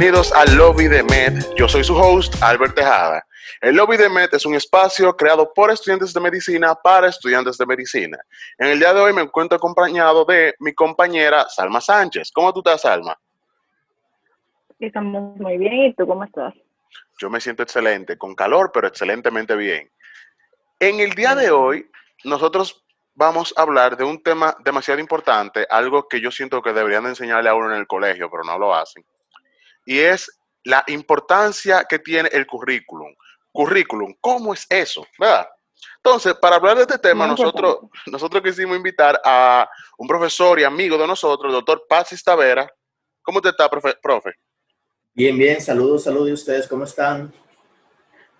bienvenidos al Lobby de Med. Yo soy su host, Albert Tejada. El Lobby de Med es un espacio creado por estudiantes de medicina para estudiantes de medicina. En el día de hoy me encuentro acompañado de mi compañera Salma Sánchez. ¿Cómo tú estás, Salma? Estamos muy bien. ¿Y tú cómo estás? Yo me siento excelente, con calor, pero excelentemente bien. En el día de hoy, nosotros vamos a hablar de un tema demasiado importante, algo que yo siento que deberían de enseñarle a uno en el colegio, pero no lo hacen. Y es la importancia que tiene el currículum. Currículum, ¿cómo es eso? ¿Verdad? Entonces, para hablar de este tema, nosotros, nosotros quisimos invitar a un profesor y amigo de nosotros, el doctor Patsy Tavera. ¿Cómo te está, profe? profe? Bien, bien, saludos, saludos. ¿Y ustedes cómo están?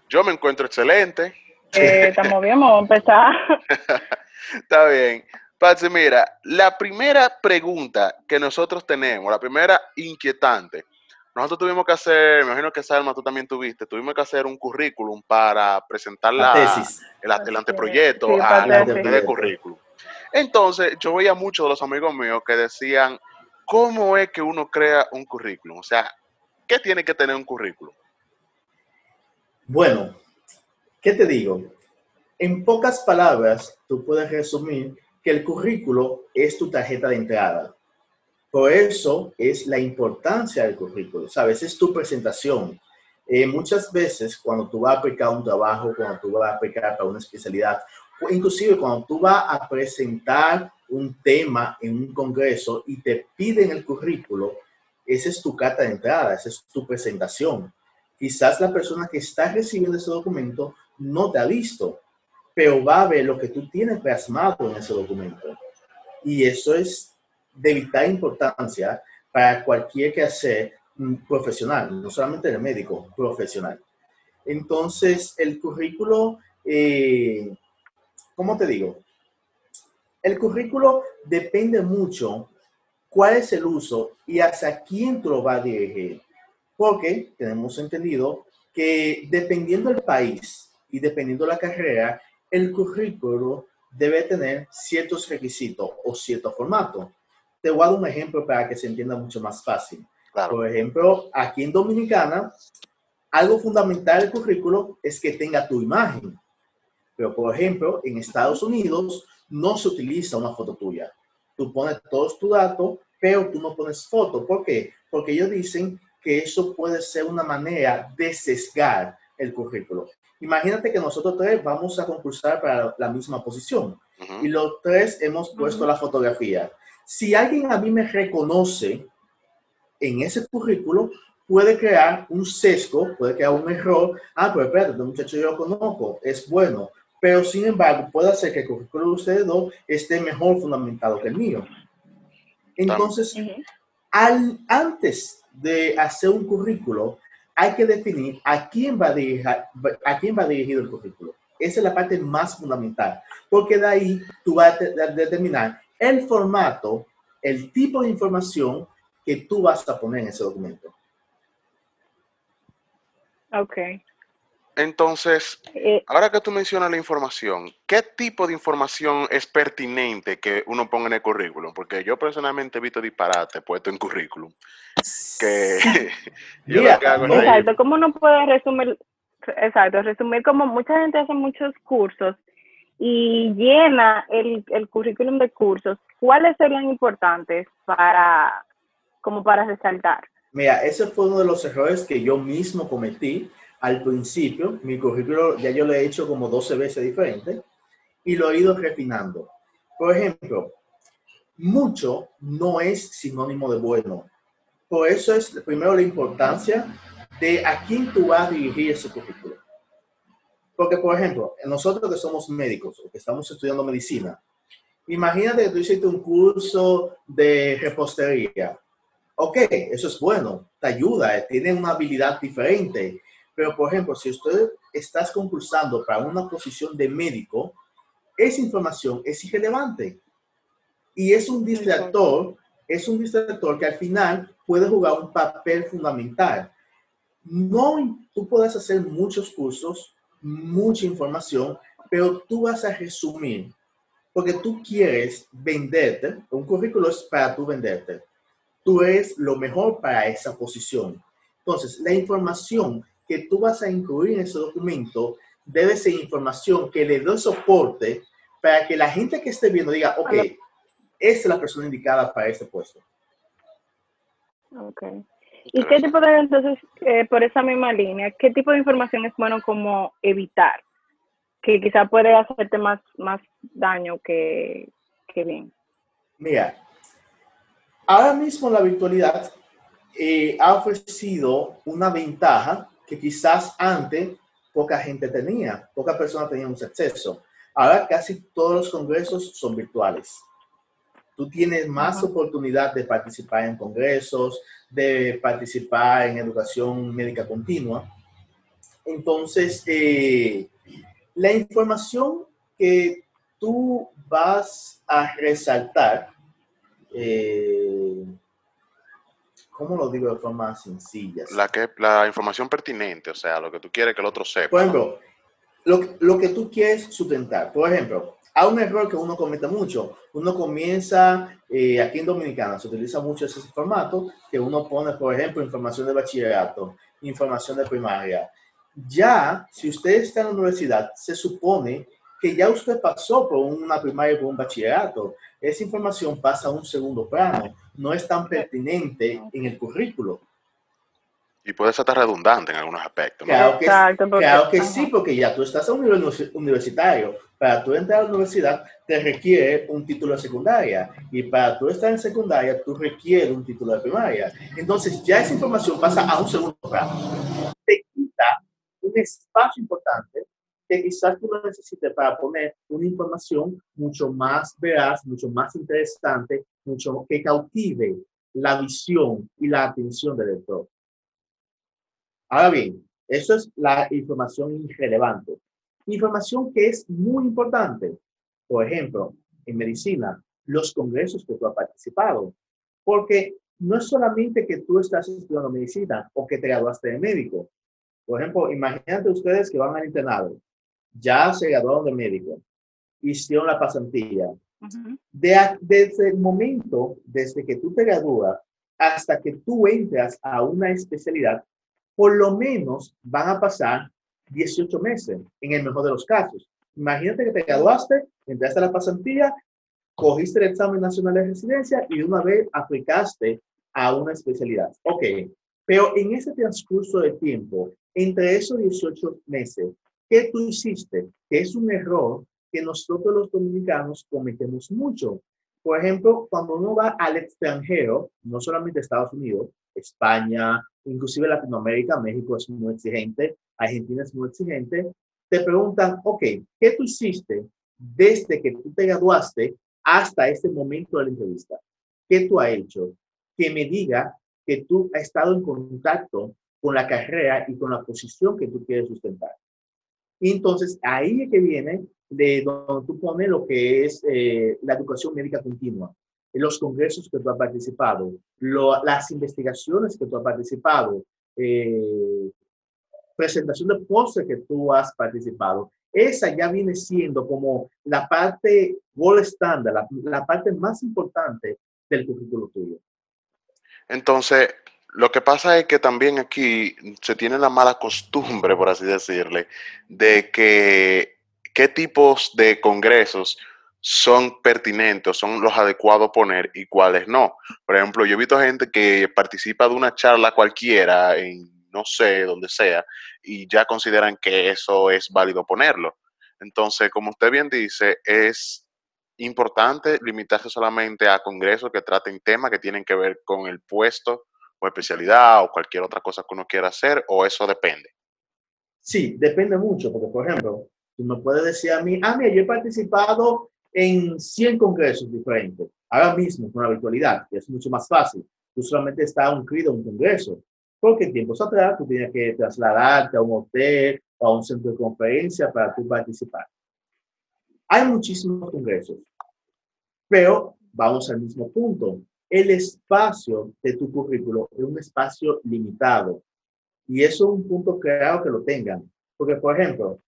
Yo me encuentro excelente. Eh, estamos bien, vamos a empezar. Está bien. Patsy, mira, la primera pregunta que nosotros tenemos, la primera inquietante, nosotros tuvimos que hacer, me imagino que Salma tú también tuviste, tuvimos que hacer un currículum para presentar la, tesis. El, anteproyecto al de currículum. Entonces, yo veía muchos de los amigos míos que decían, ¿cómo es que uno crea un currículum? O sea, ¿qué tiene que tener un currículum? Bueno, ¿qué te digo? En pocas palabras, tú puedes resumir que el currículo es tu tarjeta de entrada. Por eso es la importancia del currículo, ¿sabes? Es tu presentación. Eh, muchas veces cuando tú vas a aplicar un trabajo, cuando tú vas a aplicar para una especialidad, o inclusive cuando tú vas a presentar un tema en un congreso y te piden el currículo, esa es tu carta de entrada, esa es tu presentación. Quizás la persona que está recibiendo ese documento no te ha visto, pero va a ver lo que tú tienes plasmado en ese documento. Y eso es de vital importancia para cualquier que sea profesional, no solamente el médico, profesional. Entonces, el currículo, eh, ¿cómo te digo? El currículo depende mucho cuál es el uso y hacia quién tú lo vas a dirigir. Porque tenemos entendido que dependiendo del país y dependiendo de la carrera, el currículo debe tener ciertos requisitos o cierto formato. Te voy a dar un ejemplo para que se entienda mucho más fácil. Por ejemplo, aquí en Dominicana, algo fundamental del currículo es que tenga tu imagen. Pero, por ejemplo, en Estados Unidos no se utiliza una foto tuya. Tú pones todos tus datos, pero tú no pones foto. ¿Por qué? Porque ellos dicen que eso puede ser una manera de sesgar el currículo. Imagínate que nosotros tres vamos a concursar para la misma posición y los tres hemos puesto la fotografía. Si alguien a mí me reconoce en ese currículo, puede crear un sesgo, puede crear un error. Ah, pero espérate, este muchacho yo lo conozco, es bueno. Pero sin embargo, puede hacer que el currículo de ustedes dos esté mejor fundamentado que el mío. Entonces, al, antes de hacer un currículo, hay que definir a quién va a dirigir, a quién va dirigido el currículo. Esa es la parte más fundamental, porque de ahí tú vas a determinar el formato, el tipo de información que tú vas a poner en ese documento. Ok. Entonces, eh, ahora que tú mencionas la información, ¿qué tipo de información es pertinente que uno ponga en el currículum? Porque yo personalmente he visto disparate puesto en currículum. Que exacto, ¿cómo uno puede resumir? Exacto, resumir como mucha gente hace muchos cursos y llena el, el currículum de cursos. ¿Cuáles serían importantes para, como para resaltar? Mira, ese fue uno de los errores que yo mismo cometí al principio, mi currículo ya yo lo he hecho como 12 veces diferente y lo he ido refinando. Por ejemplo, mucho no es sinónimo de bueno. Por eso es primero la importancia de a quién tú vas a dirigir ese currículo. Porque, por ejemplo, nosotros que somos médicos o que estamos estudiando medicina, imagínate que tú hiciste un curso de repostería. Ok, eso es bueno, te ayuda, tiene una habilidad diferente pero, por ejemplo, si usted estás concursando para una posición de médico, esa información es irrelevante. Y es un distractor, es un distractor que al final puede jugar un papel fundamental. No, tú puedes hacer muchos cursos, mucha información, pero tú vas a resumir, porque tú quieres venderte, un currículo es para tú venderte. tú eres lo mejor para esa posición. Entonces, la información que tú vas a incluir en ese documento debe ser información que le dé soporte para que la gente que esté viendo diga, ok, esta es la persona indicada para este puesto. Ok. ¿Y qué tipo de, entonces, eh, por esa misma línea, qué tipo de información es bueno como evitar? Que quizá puede hacerte más, más daño que, que bien. Mira, ahora mismo la virtualidad eh, ha ofrecido una ventaja que quizás antes poca gente tenía, pocas personas tenían acceso. Ahora casi todos los congresos son virtuales tú tienes más oportunidad de participar en congresos, de participar en educación médica continua. Entonces, eh, la información que tú vas a resaltar, eh, ¿cómo lo digo de forma sencilla? La, que, la información pertinente, o sea, lo que tú quieres que el otro sepa. Por ejemplo, lo, lo que tú quieres sustentar. Por ejemplo, hay un error que uno comete mucho. Uno comienza, eh, aquí en Dominicana se utiliza mucho ese formato, que uno pone, por ejemplo, información de bachillerato, información de primaria. Ya, si usted está en la universidad, se supone que ya usted pasó por una primaria o por un bachillerato. Esa información pasa a un segundo plano, no es tan pertinente en el currículo. Y puede ser redundante en algunos aspectos. Claro, que, claro que sí, porque ya tú estás a un nivel universitario. Para tú entrar a la universidad te requiere un título de secundaria y para tú estar en secundaria tú requieres un título de primaria. Entonces ya esa información pasa a un segundo plano. Te quita un espacio importante que quizás tú lo necesites para poner una información mucho más veraz, mucho más interesante, mucho que cautive la visión y la atención del lector. Ahora bien, eso es la información irrelevante. Información que es muy importante. Por ejemplo, en medicina, los congresos que tú has participado. Porque no es solamente que tú estás estudiando medicina o que te graduaste de médico. Por ejemplo, imagínate ustedes que van al internado, ya se graduaron de médico, hicieron la pasantía. desde el momento, desde que tú te gradúas hasta que tú entras a una especialidad, por lo menos van a pasar 18 meses, en el mejor de los casos. Imagínate que te graduaste, entraste a la pasantía, cogiste el examen nacional de residencia y una vez aplicaste a una especialidad. Ok, pero en ese transcurso de tiempo, entre esos 18 meses, ¿qué tú hiciste? Que es un error que nosotros los dominicanos cometemos mucho. Por ejemplo, cuando uno va al extranjero, no solamente Estados Unidos, España, inclusive Latinoamérica, México es muy exigente, Argentina es muy exigente, te preguntan, ok, ¿qué tú hiciste desde que tú te graduaste hasta este momento de la entrevista? ¿Qué tú has hecho? Que me diga que tú has estado en contacto con la carrera y con la posición que tú quieres sustentar. Y entonces ahí es que viene de donde tú pones lo que es eh, la educación médica continua los congresos que tú has participado, las investigaciones que tú has participado, eh, presentación de postres que tú has participado. Esa ya viene siendo como la parte gold standard, la, la parte más importante del currículo tuyo. Entonces, lo que pasa es que también aquí se tiene la mala costumbre, por así decirle, de que qué tipos de congresos son pertinentes, son los adecuados poner y cuáles no. Por ejemplo, yo he visto gente que participa de una charla cualquiera en no sé, donde sea, y ya consideran que eso es válido ponerlo. Entonces, como usted bien dice, es importante limitarse solamente a congresos que traten temas que tienen que ver con el puesto o especialidad o cualquier otra cosa que uno quiera hacer, o eso depende. Sí, depende mucho, porque por ejemplo, tú me puedes decir a mí, ah, mira, yo he participado en 100 congresos diferentes. Ahora mismo, con la virtualidad, es mucho más fácil. Tú solamente estás inscrito en un congreso. Porque tiempos atrás tú tenías que trasladarte a un hotel o a un centro de conferencia para tú participar. Hay muchísimos congresos, pero vamos al mismo punto. El espacio de tu currículo es un espacio limitado. Y eso es un punto claro que lo tengan. Porque, por ejemplo,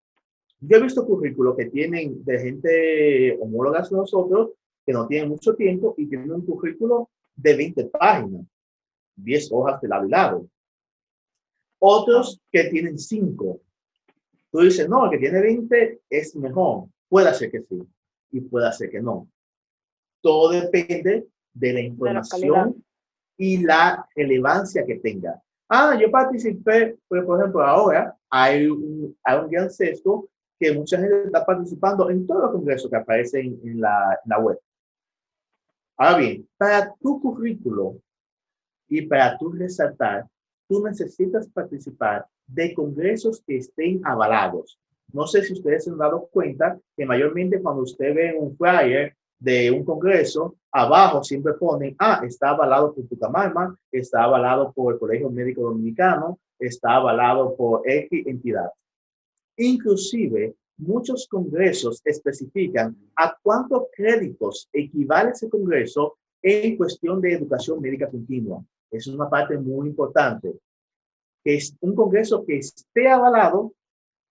yo he visto currículos que tienen de gente homólogas a nosotros, que no tienen mucho tiempo y tienen un currículo de 20 páginas, 10 hojas de lado y lado. Otros que tienen 5. Tú dices, no, el que tiene 20 es mejor. Puede ser que sí y puede ser que no. Todo depende de la información y la relevancia que tenga. Ah, yo participé, pues, por ejemplo, ahora hay un, hay un gran sexto que mucha gente está participando en todos los congresos que aparecen en la, la web. Ahora bien, para tu currículo y para tu resaltar, tú necesitas participar de congresos que estén avalados. No sé si ustedes se han dado cuenta que mayormente cuando usted ve un flyer de un congreso, abajo siempre ponen, ah, está avalado por Pucamarma, está avalado por el Colegio Médico Dominicano, está avalado por X entidad. Inclusive, muchos congresos especifican a cuántos créditos equivale ese congreso en cuestión de educación médica continua. Es una parte muy importante. Que es un congreso que esté avalado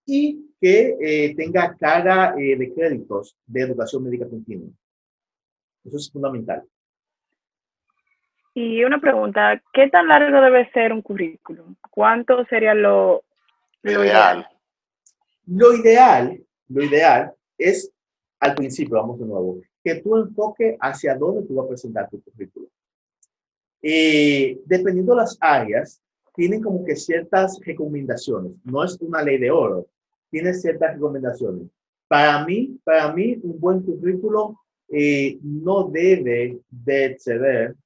y que eh, tenga carga eh, de créditos de educación médica continua. Eso es fundamental. Y una pregunta, ¿qué tan largo debe ser un currículum? ¿Cuánto sería lo, ideal? Lo ideal, lo ideal es al principio, vamos de nuevo, que tú enfoque hacia dónde tú vas a presentar tu currículum. Y dependiendo de las áreas, tienen como que ciertas recomendaciones. No es una ley de oro, tiene ciertas recomendaciones. Para mí, para mí, un buen currículum eh, no debe de exceder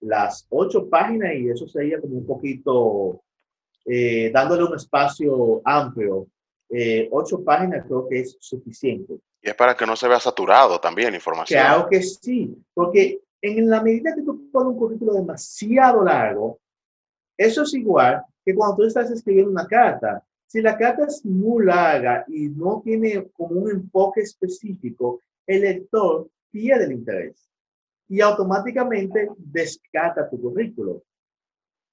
las ocho páginas y eso sería como un poquito eh, dándole un espacio amplio. Eh, ocho páginas creo que es suficiente. Y es para que no se vea saturado también la información. Claro que sí, porque en la medida que tú pones un currículo demasiado largo, eso es igual que cuando tú estás escribiendo una carta. Si la carta es muy larga y no tiene como un enfoque específico, el lector pierde el interés y automáticamente descarta tu currículo.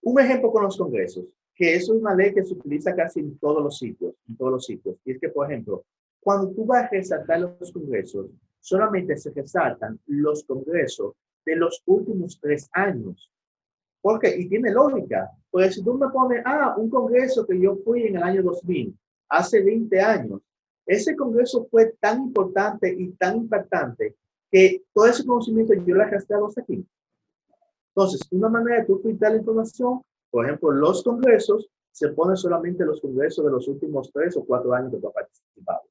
Un ejemplo con los congresos, que eso es una ley que se utiliza casi en todos los sitios, en todos los sitios. Y es que, por ejemplo, cuando tú vas a resaltar los congresos, solamente se resaltan los congresos de los últimos tres años. Porque, y tiene lógica, pues si tú me pones, ah, un congreso que yo fui en el año 2000, hace 20 años, ese congreso fue tan importante y tan impactante que todo ese conocimiento yo lo he gastado hasta aquí. Entonces, una manera de tú filtrar la información, por ejemplo, los congresos, se pone solamente los congresos de los últimos tres o cuatro años que tú has participado.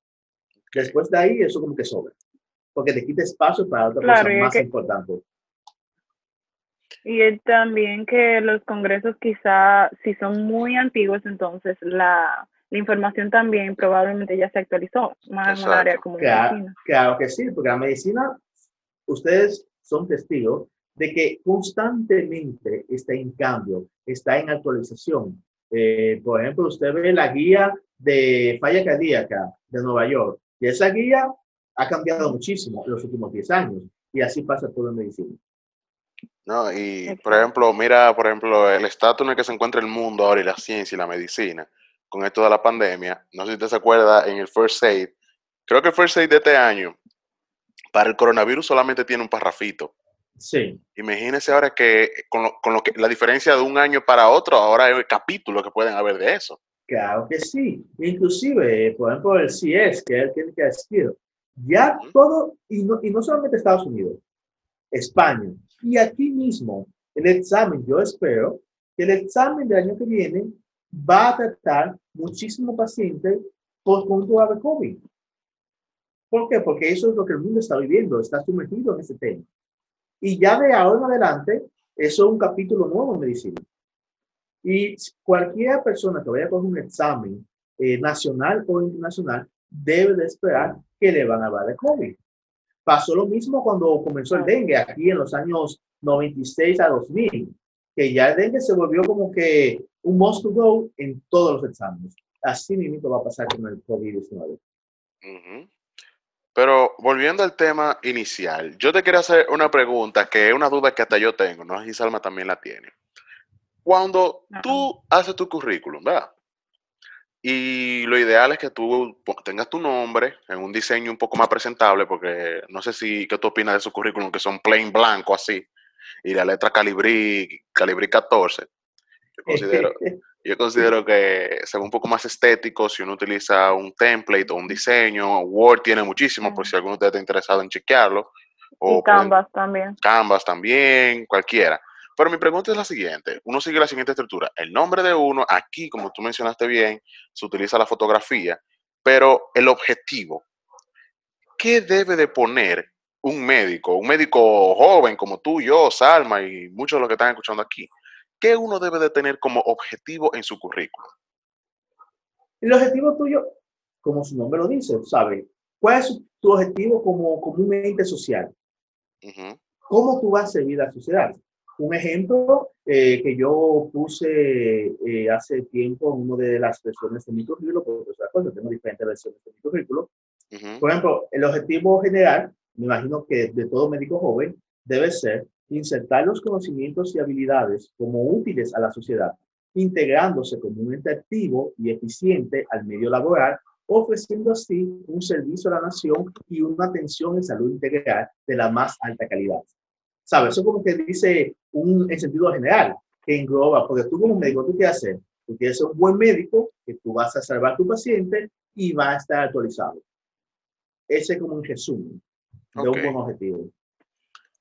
Después de ahí, eso como que sobra, porque te quita espacio para otra cosa más importante. Y también que los congresos quizá, si son muy antiguos, entonces la, la información también probablemente ya se actualizó, más en un área como claro, medicina. Claro que sí, porque la medicina ustedes son testigos de que constantemente está en cambio, está en actualización. Eh, por ejemplo, usted ve la guía de falla cardíaca de Nueva York y esa guía ha cambiado muchísimo en los últimos 10 años y así pasa todo en medicina. No, y por ejemplo, mira, por ejemplo, el estatus en el que se encuentra el mundo ahora y la ciencia y la medicina con esto de la pandemia. No sé si usted se acuerda en el First Aid. Creo que el First Aid de este año para el coronavirus solamente tiene un parrafito. Sí. Imagínense ahora que con, lo, con lo que la diferencia de un año para otro, ahora hay capítulos que pueden haber de eso. Claro que sí. Inclusive, por ejemplo, el CS, que él tiene que decir, ya todo, y no, y no solamente Estados Unidos, España, y aquí mismo, el examen, yo espero que el examen del año que viene va a tratar muchísimo pacientes control de COVID. ¿Por qué? Porque eso es lo que el mundo está viviendo, está sumergido en ese tema. Y ya de ahora en adelante, eso es un capítulo nuevo en medicina. Y cualquier persona que vaya a coger un examen eh, nacional o internacional debe de esperar que le van a dar el COVID. Pasó lo mismo cuando comenzó el dengue, aquí en los años 96 a 2000, que ya el dengue se volvió como que un must to go en todos los exámenes. Así mismo va a pasar con el COVID-19. Pero volviendo al tema inicial, yo te quiero hacer una pregunta que es una duda que hasta yo tengo, no sé si Salma también la tiene. Cuando tú haces tu currículum, ¿verdad? Y lo ideal es que tú tengas tu nombre en un diseño un poco más presentable, porque no sé si, ¿qué tú opinas de su currículum? Que son plain blanco así. y la letra Calibri, Calibri 14. Yo considero, yo considero que se ve un poco más estético si uno utiliza un template o un diseño. Word tiene muchísimo, por si alguno de ustedes está interesado en chequearlo. O Canvas también. Canvas también, cualquiera. Pero mi pregunta es la siguiente. Uno sigue la siguiente estructura. El nombre de uno, aquí, como tú mencionaste bien, se utiliza la fotografía, pero el objetivo. ¿Qué debe de poner un médico, un médico joven como tú, yo, Salma y muchos de los que están escuchando aquí? ¿Qué uno debe de tener como objetivo en su currículum? El objetivo tuyo, como su nombre lo dice, ¿sabes? ¿Cuál es tu objetivo como, como un ente social? ¿Cómo tú vas a servir a la sociedad? Un ejemplo eh, que yo puse eh, hace tiempo en una de las versiones de mi currículo, porque cosa, tengo diferentes versiones de mi currículo. Por ejemplo, el objetivo general, me imagino que de todo médico joven, debe ser insertar los conocimientos y habilidades como útiles a la sociedad, integrándose como un ente activo y eficiente al medio laboral, ofreciendo así un servicio a la nación y una atención en salud integral de la más alta calidad. ¿Sabes? Eso como que dice un en sentido general, que engloba, porque tú como médico, ¿tú qué haces? Tú quieres ser un buen médico, que tú vas a salvar a tu paciente y va a estar actualizado. Ese es como un resumen de un buen objetivo.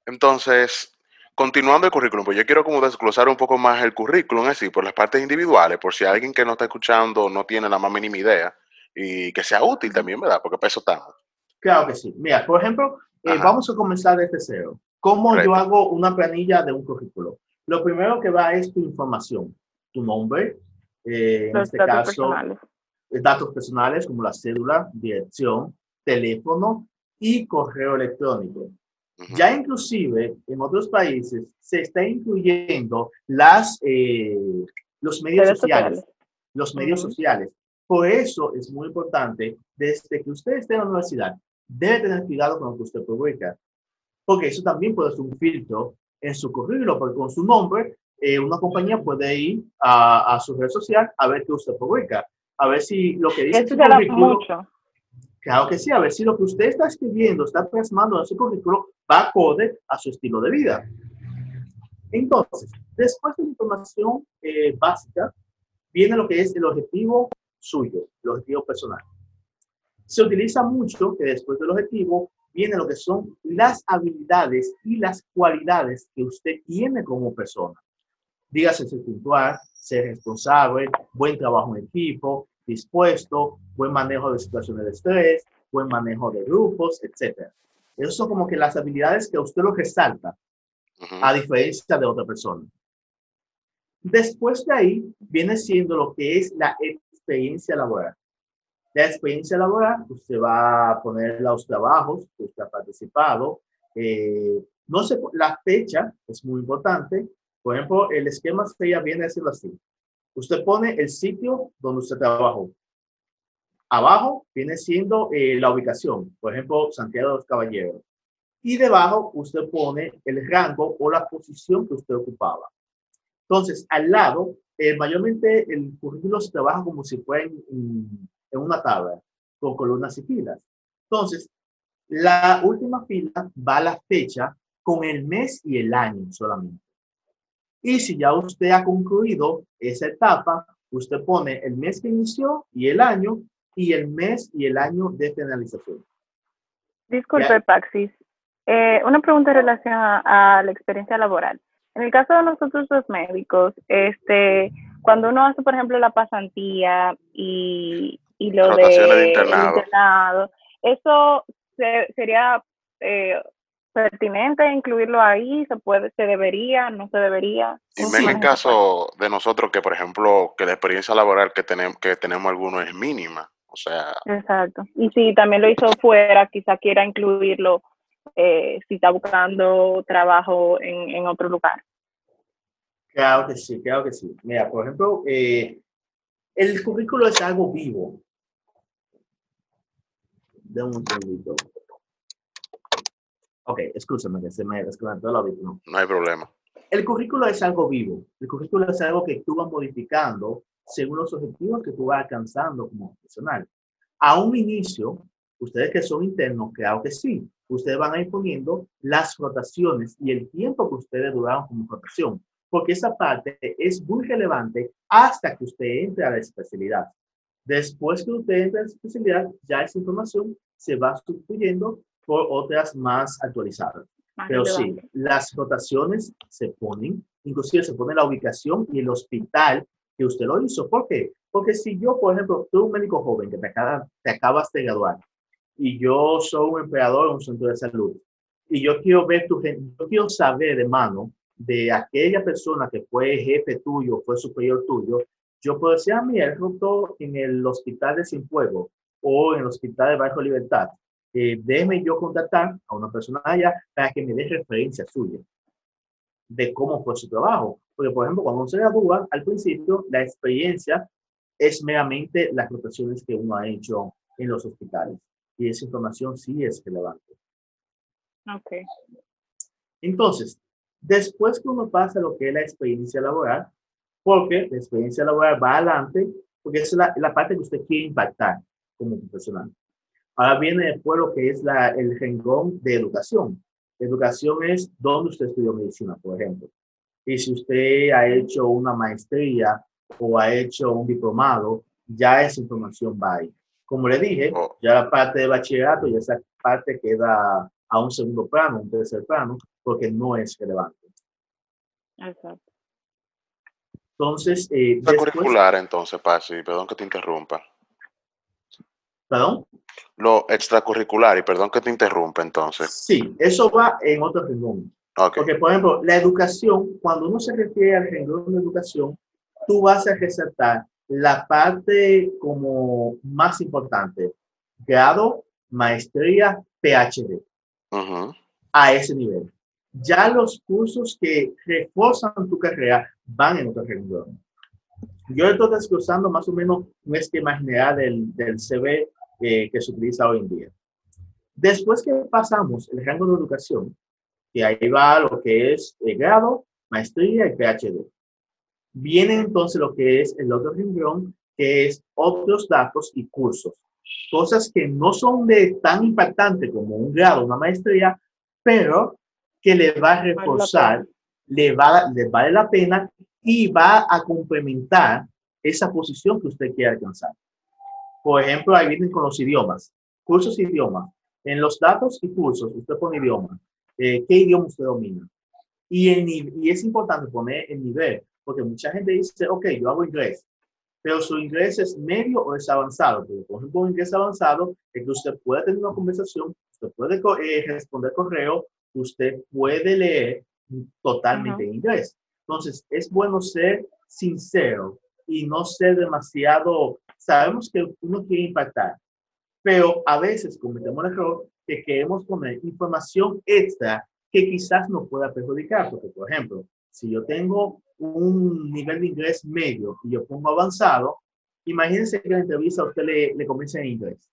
Entonces, continuando el currículum, pues yo quiero como desglosar un poco más el currículum así, por las partes individuales, por si alguien que no está escuchando no tiene la más mínima idea y que sea útil también, ¿verdad? Porque para eso estamos. Claro que sí. Mira, por ejemplo, eh, vamos a comenzar desde cero. ¿Cómo yo hago una planilla de un currículo? Lo primero que va es tu información, tu nombre, eh, en este datos caso, personales. Eh, datos personales como la cédula, dirección, teléfono y correo electrónico. Ya inclusive en otros países se está incluyendo las, eh, los medios sociales, los medios sociales. Por eso es muy importante, desde que usted esté en la universidad, debe tener cuidado con lo que usted publica porque eso también puede ser un filtro en su currículo, porque con su nombre eh, una compañía puede ir a, a, su red social a ver qué usted publica, a ver si lo que dice Eso su currículo, mucho. Claro que sí, a ver si lo que usted está escribiendo, está plasmando en su currículo, va acorde a su estilo de vida. Entonces, después de la información eh, básica, viene lo que es el objetivo suyo, el objetivo personal. Se utiliza mucho que después del objetivo viene lo que son las habilidades y las cualidades que usted tiene como persona. Dígase ser puntual, ser responsable, buen trabajo en equipo, dispuesto, buen manejo de situaciones de estrés, buen manejo de grupos, etc. Esas son como que las habilidades que usted lo resalta, a diferencia de otra persona. Después de ahí viene siendo lo que es la experiencia laboral. La experiencia laboral, usted va a poner los trabajos que usted ha participado. Eh, no sé, la fecha es muy importante. Por ejemplo, el esquema ya viene a decirlo así. Usted pone el sitio donde usted trabajó. Abajo viene siendo eh, la ubicación, por ejemplo, Santiago de los Caballeros. Y debajo usted pone el rango o la posición que usted ocupaba. Entonces, al lado, eh, mayormente el currículo se trabaja como si fuera en, en una tabla con columnas y filas. Entonces, la última fila va a la fecha con el mes y el año solamente. Y si ya usted ha concluido esa etapa, usted pone el mes que inició y el año y el mes y el año de finalización. Disculpe, Paxis. Eh, una pregunta en relación a, la experiencia laboral. En el caso de nosotros los médicos, este, cuando uno hace, por ejemplo, la pasantía y, y lo de, internado. ¿Eso sería eh, pertinente incluirlo ahí? ¿Se puede, se debería, no se debería? Y en el caso de nosotros que, por ejemplo, que la experiencia laboral que tenemos, que tenemos algunos es mínima. O sea. Exacto. Y si también lo hizo fuera, quizá quiera incluirlo eh, si está buscando trabajo en, en, otro lugar. Claro que sí, claro que sí. Mira, por ejemplo, eh, el currículo es algo vivo de un segundito. Ok, escúchame que se me desconectó el audífono. No hay problema. El currículo es algo vivo. El currículo es algo que tú vas modificando según los objetivos que tú vas alcanzando como profesional. A un inicio, Ustedes que son internos, claro que sí. Ustedes van a ir poniendo las rotaciones y el tiempo que ustedes duraron como rotación, porque esa parte es muy relevante hasta que usted entre a la especialidad. Después que usted entre a la especialidad, ya esa información se va sustituyendo por otras más actualizadas. Pero sí, las rotaciones se ponen, inclusive se pone la ubicación y el hospital que usted lo hizo. ¿Por qué? Porque si yo, por ejemplo, tú un médico joven que te, te acabas de graduar y yo soy un empleador en un centro de salud y yo quiero ver tu yo quiero saber de mano de aquella persona que fue jefe tuyo, fue superior tuyo, yo puedo decir, a mí, él rotó en el hospital de Cienfuegos o en el hospital de Bajo Libertad. Eh, déjeme yo contactar a una persona allá para que me dé referencia suya de cómo fue su trabajo. Porque, por ejemplo, cuando uno se gradúa, al principio, la experiencia es meramente las rotaciones que uno ha hecho en los hospitales y esa información sí es relevante. Ok. Entonces, después que uno pasa lo que es la experiencia laboral, porque la experiencia laboral va adelante, porque esa es la, parte que usted quiere impactar como profesional. Ahora viene después lo que es la, el renglón de educación. educación es donde usted estudió medicina, por ejemplo. Y si usted ha hecho una maestría o ha hecho un diplomado, ya esa información va ahí. Como le dije, oh. ya la parte de bachillerato y esa parte queda a un segundo plano, un tercer plano, porque no es relevante. Exacto. Entonces, eh, extracurricular, entonces, Pasi, perdón que te interrumpa. ¿Perdón? Lo extracurricular, y perdón que te interrumpa, entonces. Sí, eso va en otro renglón. Porque, por ejemplo, la educación, cuando uno se refiere al renglón de educación, tú vas a resaltar la parte como más importante, grado, maestría, PhD, a ese nivel. Ya los cursos que refuerzan tu carrera van en otro renglón. Yo estoy desglosando más o menos un esquema general del, del CV eh, que se utiliza hoy en día. Después que pasamos el rango de educación, que ahí va lo que es el grado, maestría y PhD. Viene entonces lo que es el otro renglón, que es otros datos y cursos. Cosas que no son de tan impactante como un grado, una maestría, pero que le va a reforzar, le, va, le vale la pena y va a complementar esa posición que usted quiere alcanzar. Por ejemplo, ahí vienen con los idiomas, cursos de idioma. En los datos y cursos, usted pone idioma. Eh, ¿Qué idioma usted domina? Y, en, y es importante poner el nivel, porque mucha gente dice, ok, yo hago inglés, pero su inglés es medio o es avanzado. Porque, por ejemplo, un inglés avanzado es que usted puede tener una conversación, usted puede eh, responder correo, usted puede leer totalmente en inglés. Entonces, es bueno ser sincero y no ser demasiado, sabemos que uno quiere impactar, pero a veces cometemos el error que queremos poner información extra que quizás nos pueda perjudicar, porque por ejemplo, si yo tengo un nivel de inglés medio y yo pongo avanzado, imagínense que la entrevista a usted le, le comienza en inglés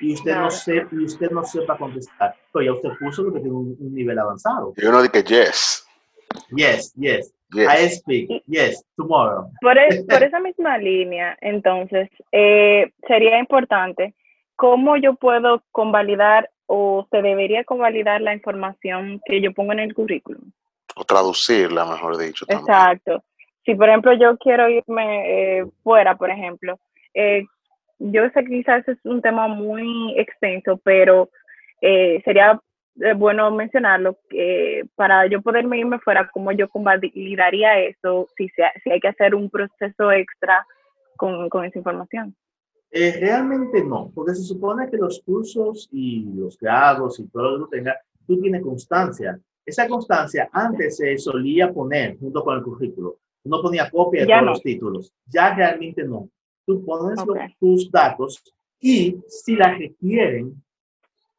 y usted, no sepa, y usted no sepa contestar, pero ya usted puso que tiene un, nivel avanzado. Y uno dice yes. Yes, yes. I speak, yes, tomorrow. Por, por esa misma línea, entonces, eh, sería importante cómo yo puedo convalidar o se debería convalidar la información que yo pongo en el currículum o traducirla, mejor dicho. Exacto. Si, por ejemplo, yo quiero irme eh, fuera, por ejemplo, eh, yo sé que quizás es un tema muy extenso, pero eh, sería bueno mencionarlo para yo poderme irme fuera, cómo yo convalidaría eso, si, si hay que hacer un proceso extra con, con esa información. realmente no, porque se supone que los cursos y los grados y todo lo que tenga, tú tienes constancia. Esa constancia antes se solía poner junto con el currículo. Uno ponía copia de todos los títulos. Ya realmente no. Tú pones tus datos y si la requieren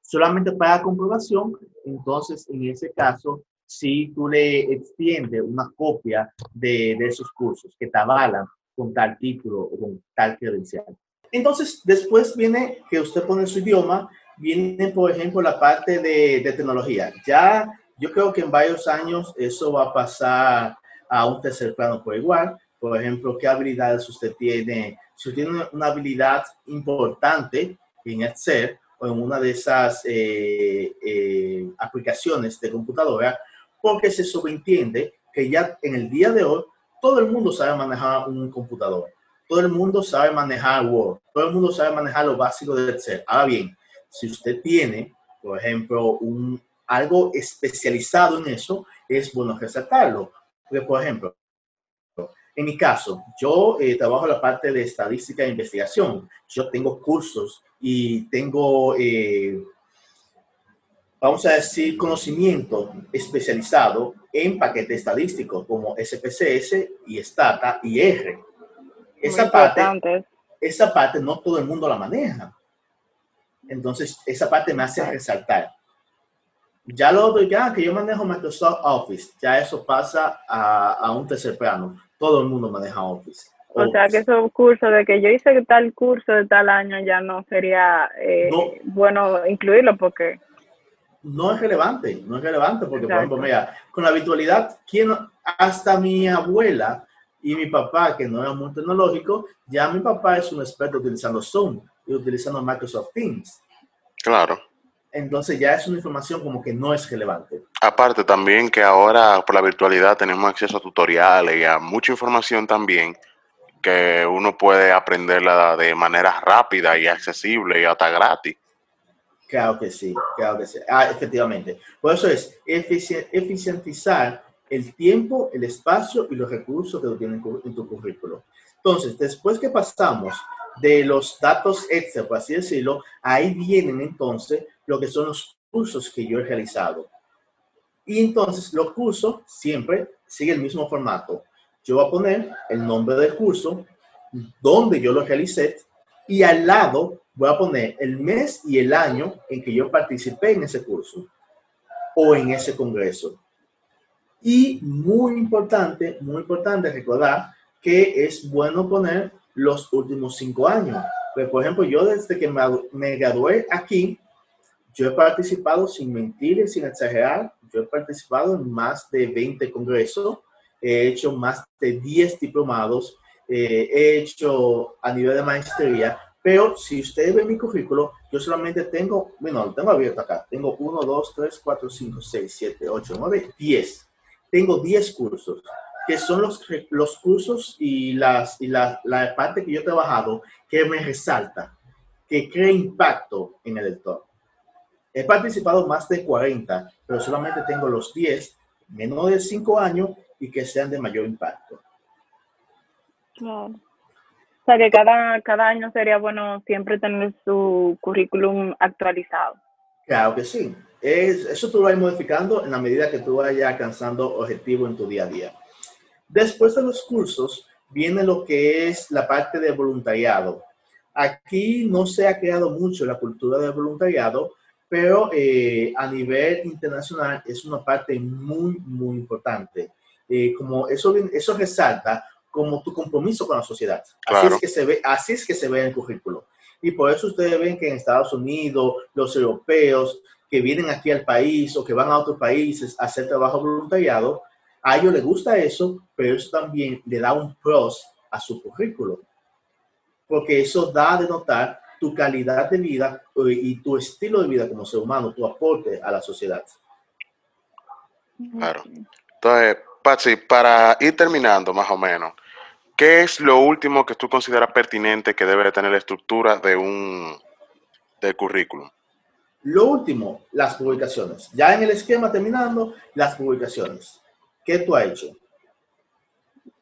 solamente para comprobación, entonces en ese caso, si tú le extiendes una copia de, de esos cursos que te avalan con tal título o con tal credencial. Entonces, después viene que usted pone su idioma, viene, por ejemplo, la parte de, de tecnología. Ya yo creo que en varios años eso va a pasar a un tercer plano por igual. Por ejemplo, qué habilidades usted tiene. Si usted tiene una habilidad importante en Excel, o en una de esas eh, eh, aplicaciones de computadora, porque se subentiende que ya en el día de hoy todo el mundo sabe manejar un computador, todo el mundo sabe manejar Word, todo el mundo sabe manejar lo básico de Excel. Ahora bien, si usted tiene, por ejemplo, un, algo especializado en eso, es bueno resaltarlo. Porque, por ejemplo, en mi caso, yo eh, trabajo la parte de estadística e investigación. Yo tengo cursos y tengo, eh, vamos a decir, conocimiento especializado en paquetes estadísticos como SPSS y Stata y R. Esa parte, esa parte no todo el mundo la maneja. Entonces, esa parte me hace resaltar. Ya lo otro, ya que yo manejo Microsoft Office, ya eso pasa a, a un tercer plano. Todo el mundo maneja Office. O sea que esos cursos de que yo hice tal curso de tal año ya no sería eh, bueno incluirlo porque... No es relevante, no es relevante porque, por ejemplo, mira, con la virtualidad, ¿quién, hasta mi abuela y mi papá, que no era muy tecnológico, ya mi papá es un experto utilizando Zoom y utilizando Microsoft Teams. Claro entonces ya es una información como que no es relevante. Aparte también que ahora por la virtualidad tenemos acceso a tutoriales y a mucha información también que uno puede aprenderla de manera rápida y accesible y hasta gratis. Claro que sí, claro que sí. Ah, efectivamente. Por eso es eficientizar el tiempo, el espacio y los recursos que tú tienes en tu currículo. Entonces, después que pasamos de los datos extra, por así decirlo, ahí vienen entonces lo que son los cursos que yo he realizado. Y entonces los cursos siempre siguen el mismo formato. Yo voy a poner el nombre del curso, donde yo lo realicé, y al lado voy a poner el mes y el año en que yo participé en ese curso o en ese congreso. Y muy importante, muy importante recordar que es bueno poner los últimos cinco años. Pues, por ejemplo, yo desde que me, gradué aquí, yo he participado, sin mentir y sin exagerar, yo he participado en más de 20 congresos, he hecho más de 10 diplomados, eh, he hecho a nivel de maestría, pero si ustedes ven mi currículo, yo solamente tengo, bueno, lo tengo abierto acá, tengo 1, 2, 3, 4, 5, 6, 7, 8, 9, 10. Tengo 10 cursos, que son los, los cursos y, las, y la, la parte que yo he trabajado que me resalta, que crea impacto en el lector. He participado más de 40, pero solamente tengo los 10 menos de 5 años y que sean de mayor impacto. Claro. O sea que cada, cada año sería bueno siempre tener su currículum actualizado. Claro que sí. Es, eso tú lo vas modificando en la medida que tú vayas alcanzando objetivos en tu día a día. Después de los cursos viene lo que es la parte de voluntariado. Aquí no se ha creado mucho la cultura de voluntariado, pero eh, a nivel internacional es una parte muy, muy importante. Eh, como eso, eso resalta como tu compromiso con la sociedad. Así, es que se ve, así es que se ve en el currículo. Y por eso ustedes ven que en Estados Unidos, los europeos que vienen aquí al país o que van a otros países a hacer trabajo voluntariado, a ellos les gusta eso, pero eso también le da un pros a su currículo. Porque eso da de notar tu calidad de vida eh, y tu estilo de vida como ser humano, tu aporte a la sociedad. Claro. Entonces, Patsy, para ir terminando más o menos, ¿qué es lo último que tú consideras pertinente que debe tener la estructura de un del currículum? Lo último, las publicaciones. Ya en el esquema terminando, las publicaciones. ¿Qué tú has hecho?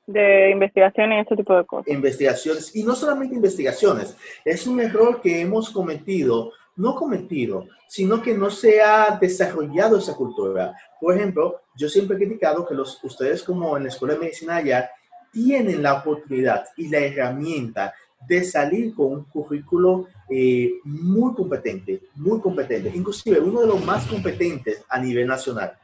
de investigaciones y ese tipo de cosas. Investigaciones, y no solamente investigaciones, es un error que hemos cometido, no cometido, sino que no se ha desarrollado esa cultura. Por ejemplo, yo siempre he criticado que los, ustedes como en la Escuela de Medicina ya tienen la oportunidad y la herramienta de salir con un currículo eh, muy competente, muy competente, inclusive uno de los más competentes a nivel nacional.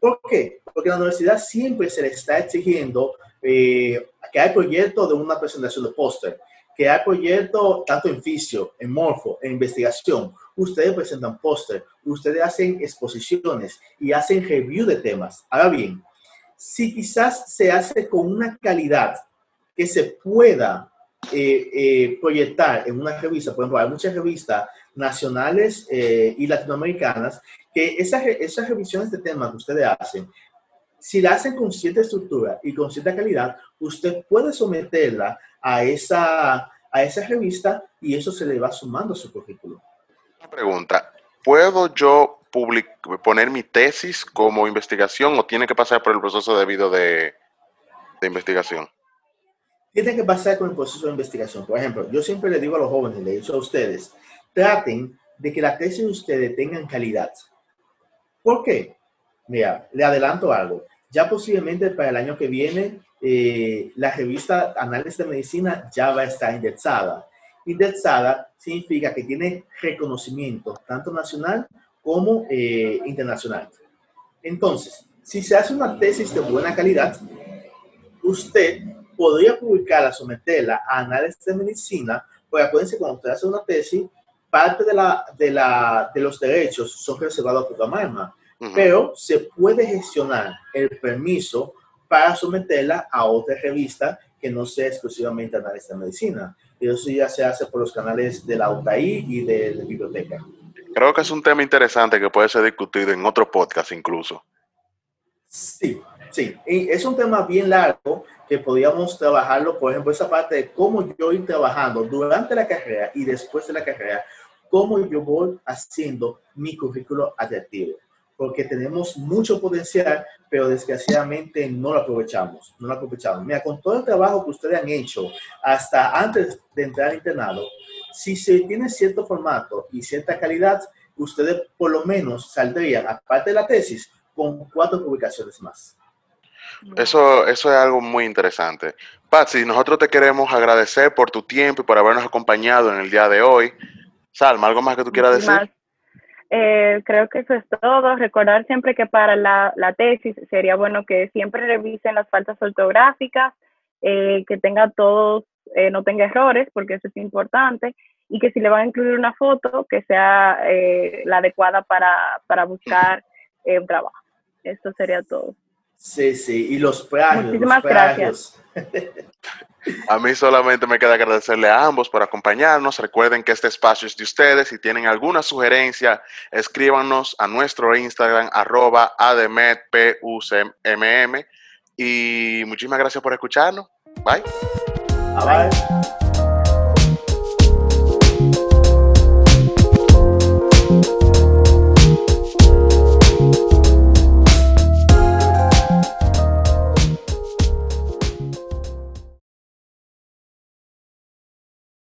¿Por qué? Porque la universidad siempre se le está exigiendo eh, que hay proyectos de una presentación de póster, que hay proyectos tanto en fisio, en morfo, en investigación. Ustedes presentan póster, ustedes hacen exposiciones y hacen review de temas. Ahora bien, si quizás se hace con una calidad que se pueda eh, eh, proyectar en una revista, por ejemplo, hay muchas revistas nacionales eh, y latinoamericanas, que esas, esas revisiones de temas que ustedes hacen, si la hacen con cierta estructura y con cierta calidad, usted puede someterla a esa, a esa revista y eso se le va sumando a su currículum. Una pregunta, ¿puedo yo poner mi tesis como investigación o tiene que pasar por el proceso debido de, de investigación? Tiene que pasar con el proceso de investigación. Por ejemplo, yo siempre le digo a los jóvenes, le digo a ustedes, traten de que la tesis de ustedes tengan calidad. ¿Por qué? Mira, le adelanto algo. Ya posiblemente para el año que viene, eh, la revista Análisis de Medicina ya va a estar indexada. Indexada significa que tiene reconocimiento tanto nacional como eh, internacional. Entonces, si se hace una tesis de buena calidad, usted podría publicarla, someterla a análisis de medicina, porque acuérdense, cuando usted hace una tesis, parte de, la, de, la, de los derechos son reservados a tu pero se puede gestionar el permiso para someterla a otra revista que no sea exclusivamente análisis de medicina. Y eso ya se hace por los canales de la UTAI y de la biblioteca. Creo que es un tema interesante que puede ser discutido en otro podcast incluso. Sí, sí. Y es un tema bien largo que podríamos trabajarlo, por ejemplo, esa parte de cómo yo ir trabajando durante la carrera y después de la carrera, cómo yo voy haciendo mi currículo atractivo porque tenemos mucho potencial, pero desgraciadamente no lo aprovechamos, no lo aprovechamos. Mira, con todo el trabajo que ustedes han hecho hasta antes de entrar al internado, si se tiene cierto formato y cierta calidad, ustedes por lo menos saldrían, aparte de la tesis, con cuatro publicaciones más. Eso, eso es algo muy interesante. Patsy, nosotros te queremos agradecer por tu tiempo y por habernos acompañado en el día de hoy. Salma, ¿algo más que tú quieras decir? Eh, creo que eso es todo. Recordar siempre que para la, la tesis sería bueno que siempre revisen las faltas ortográficas, eh, que tenga todos, eh, no tenga errores, porque eso es importante, y que si le van a incluir una foto, que sea la adecuada para, para buscar un trabajo. Eso sería todo. Sí, sí, y los plagios. Muchísimas gracias. A mí solamente me queda agradecerle a ambos por acompañarnos. Recuerden que este espacio es de ustedes. Si tienen alguna sugerencia, escríbanos a nuestro Instagram, arroba admetpucmm. Y muchísimas gracias por escucharnos. Bye. Bye.